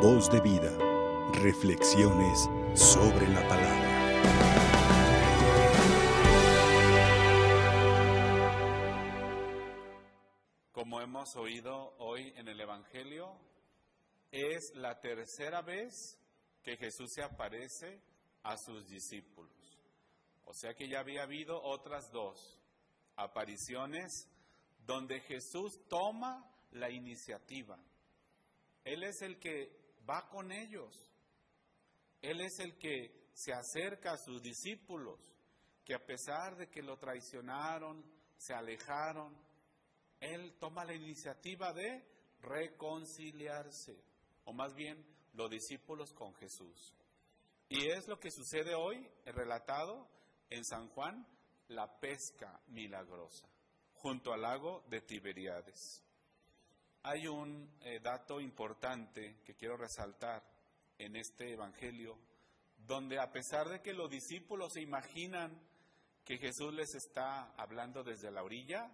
Voz de vida. Reflexiones sobre la palabra. Como hemos oído hoy en el Evangelio, es la tercera vez que Jesús se aparece a sus discípulos. O sea que ya había habido otras dos apariciones donde Jesús toma la iniciativa. Él es el que va con ellos. Él es el que se acerca a sus discípulos, que a pesar de que lo traicionaron, se alejaron, Él toma la iniciativa de reconciliarse, o más bien los discípulos con Jesús. Y es lo que sucede hoy, relatado en San Juan, la pesca milagrosa, junto al lago de Tiberíades. Hay un eh, dato importante que quiero resaltar en este Evangelio, donde a pesar de que los discípulos se imaginan que Jesús les está hablando desde la orilla,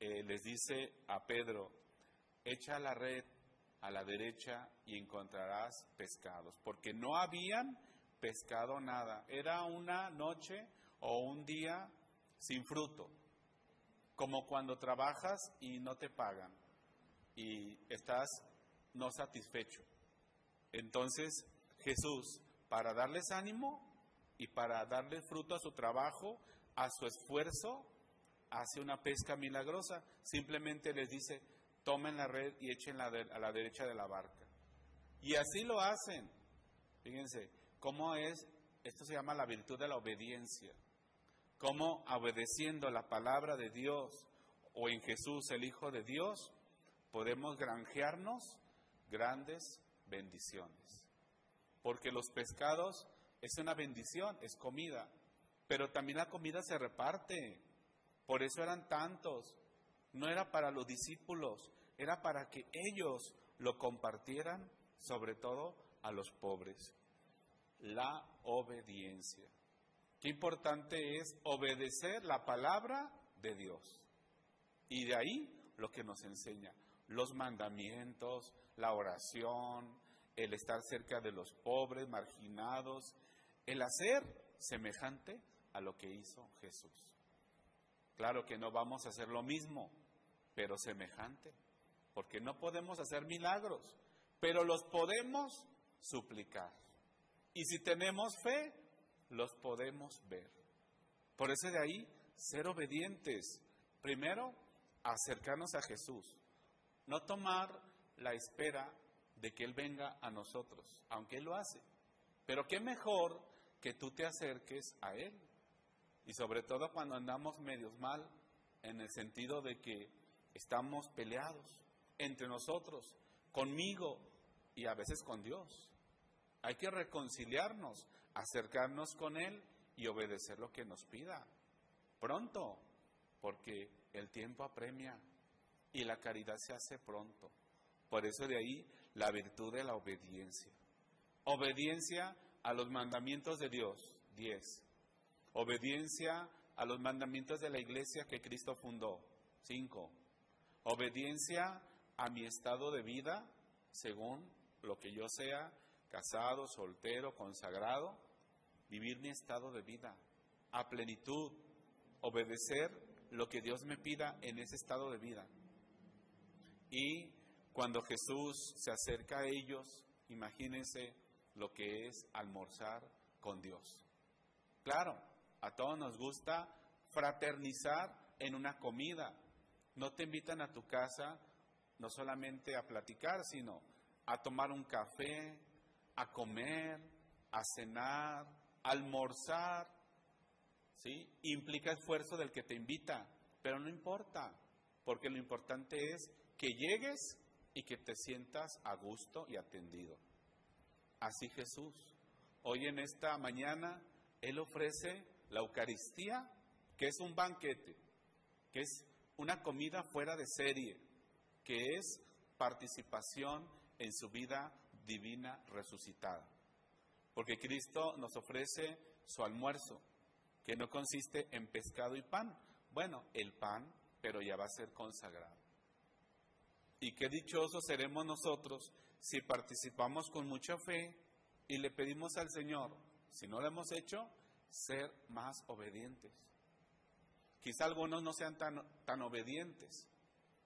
eh, les dice a Pedro, echa la red a la derecha y encontrarás pescados, porque no habían pescado nada, era una noche o un día sin fruto, como cuando trabajas y no te pagan y estás no satisfecho. Entonces Jesús, para darles ánimo y para darle fruto a su trabajo, a su esfuerzo, hace una pesca milagrosa. Simplemente les dice, tomen la red y echen a la derecha de la barca. Y así lo hacen. Fíjense, ¿cómo es? Esto se llama la virtud de la obediencia. Cómo obedeciendo la palabra de Dios o en Jesús, el Hijo de Dios, podemos granjearnos grandes bendiciones. Porque los pescados es una bendición, es comida, pero también la comida se reparte. Por eso eran tantos. No era para los discípulos, era para que ellos lo compartieran, sobre todo a los pobres. La obediencia. Qué importante es obedecer la palabra de Dios. Y de ahí lo que nos enseña los mandamientos, la oración, el estar cerca de los pobres, marginados, el hacer semejante a lo que hizo Jesús. Claro que no vamos a hacer lo mismo, pero semejante, porque no podemos hacer milagros, pero los podemos suplicar. Y si tenemos fe, los podemos ver. Por eso de ahí, ser obedientes. Primero, acercarnos a Jesús. No tomar la espera de que Él venga a nosotros, aunque Él lo hace. Pero qué mejor que tú te acerques a Él. Y sobre todo cuando andamos medios mal, en el sentido de que estamos peleados entre nosotros, conmigo y a veces con Dios. Hay que reconciliarnos, acercarnos con Él y obedecer lo que nos pida. Pronto, porque el tiempo apremia y la caridad se hace pronto. Por eso de ahí la virtud de la obediencia. Obediencia a los mandamientos de Dios, 10. Obediencia a los mandamientos de la iglesia que Cristo fundó, 5. Obediencia a mi estado de vida, según lo que yo sea, casado, soltero, consagrado, vivir mi estado de vida a plenitud, obedecer lo que Dios me pida en ese estado de vida. Y cuando Jesús se acerca a ellos, imagínense lo que es almorzar con Dios. Claro, a todos nos gusta fraternizar en una comida. No te invitan a tu casa no solamente a platicar, sino a tomar un café, a comer, a cenar, a almorzar. ¿Sí? Implica esfuerzo del que te invita, pero no importa, porque lo importante es que llegues y que te sientas a gusto y atendido. Así Jesús. Hoy en esta mañana Él ofrece la Eucaristía, que es un banquete, que es una comida fuera de serie, que es participación en su vida divina resucitada. Porque Cristo nos ofrece su almuerzo, que no consiste en pescado y pan. Bueno, el pan, pero ya va a ser consagrado. Y qué dichosos seremos nosotros si participamos con mucha fe y le pedimos al Señor, si no lo hemos hecho, ser más obedientes. Quizá algunos no sean tan, tan obedientes.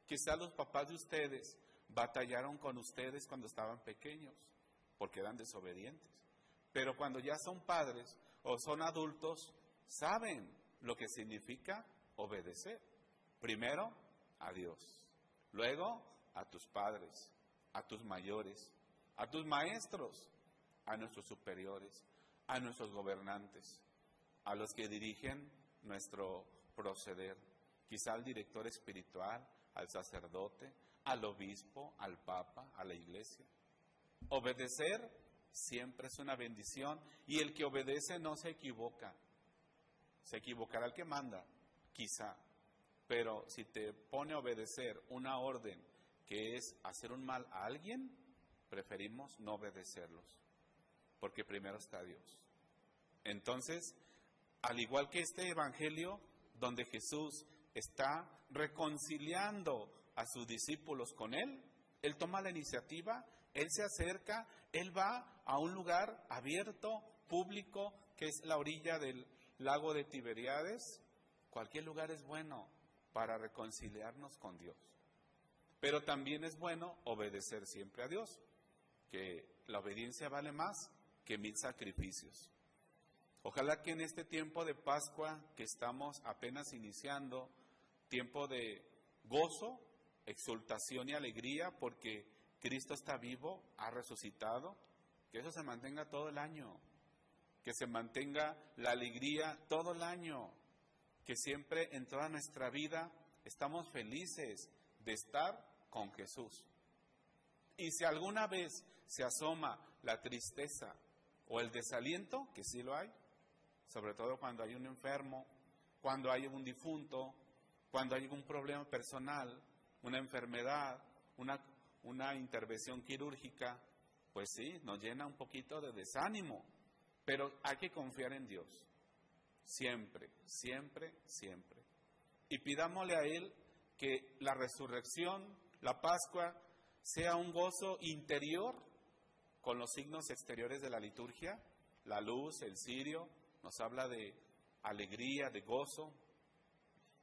Quizá los papás de ustedes batallaron con ustedes cuando estaban pequeños, porque eran desobedientes. Pero cuando ya son padres o son adultos, saben lo que significa obedecer. Primero, a Dios. Luego, a tus padres, a tus mayores, a tus maestros, a nuestros superiores, a nuestros gobernantes, a los que dirigen nuestro proceder, quizá al director espiritual, al sacerdote, al obispo, al papa, a la iglesia. Obedecer siempre es una bendición y el que obedece no se equivoca. Se equivocará el que manda, quizá, pero si te pone a obedecer una orden que es hacer un mal a alguien, preferimos no obedecerlos, porque primero está Dios. Entonces, al igual que este Evangelio, donde Jesús está reconciliando a sus discípulos con Él, Él toma la iniciativa, Él se acerca, Él va a un lugar abierto, público, que es la orilla del lago de Tiberiades. Cualquier lugar es bueno para reconciliarnos con Dios. Pero también es bueno obedecer siempre a Dios, que la obediencia vale más que mil sacrificios. Ojalá que en este tiempo de Pascua que estamos apenas iniciando, tiempo de gozo, exultación y alegría porque Cristo está vivo, ha resucitado, que eso se mantenga todo el año, que se mantenga la alegría todo el año, que siempre en toda nuestra vida estamos felices de estar con Jesús. Y si alguna vez se asoma la tristeza o el desaliento, que sí lo hay, sobre todo cuando hay un enfermo, cuando hay un difunto, cuando hay algún problema personal, una enfermedad, una, una intervención quirúrgica, pues sí, nos llena un poquito de desánimo, pero hay que confiar en Dios, siempre, siempre, siempre. Y pidámosle a Él que la resurrección, la Pascua, sea un gozo interior con los signos exteriores de la liturgia, la luz, el cirio, nos habla de alegría, de gozo,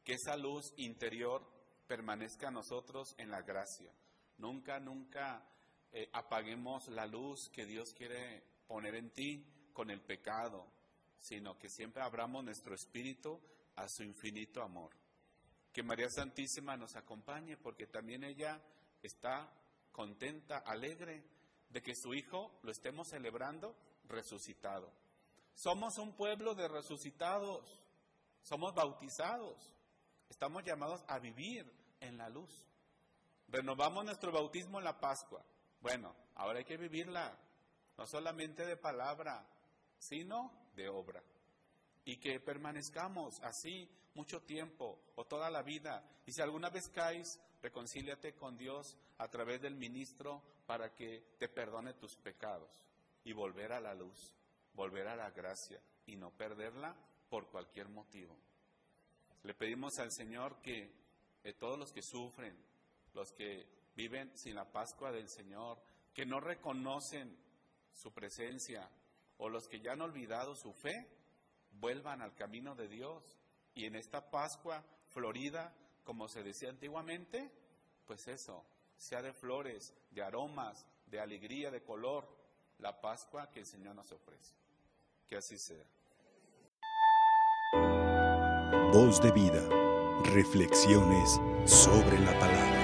que esa luz interior permanezca a nosotros en la gracia. Nunca, nunca eh, apaguemos la luz que Dios quiere poner en ti con el pecado, sino que siempre abramos nuestro espíritu a su infinito amor. Que María Santísima nos acompañe porque también ella está contenta, alegre de que su Hijo lo estemos celebrando resucitado. Somos un pueblo de resucitados, somos bautizados, estamos llamados a vivir en la luz. Renovamos nuestro bautismo en la Pascua. Bueno, ahora hay que vivirla, no solamente de palabra, sino de obra. Y que permanezcamos así mucho tiempo o toda la vida. Y si alguna vez caes, reconcíliate con Dios a través del ministro para que te perdone tus pecados y volver a la luz volver a la gracia y no perderla por cualquier motivo. Le pedimos al Señor que eh, todos los que sufren, los que viven sin la Pascua del Señor, que no reconocen su presencia o los que ya han olvidado su fe, vuelvan al camino de Dios y en esta Pascua florida, como se decía antiguamente, pues eso, sea de flores, de aromas, de alegría, de color, la Pascua que el Señor nos ofrece. Que así sea. Voz de vida. Reflexiones sobre la palabra.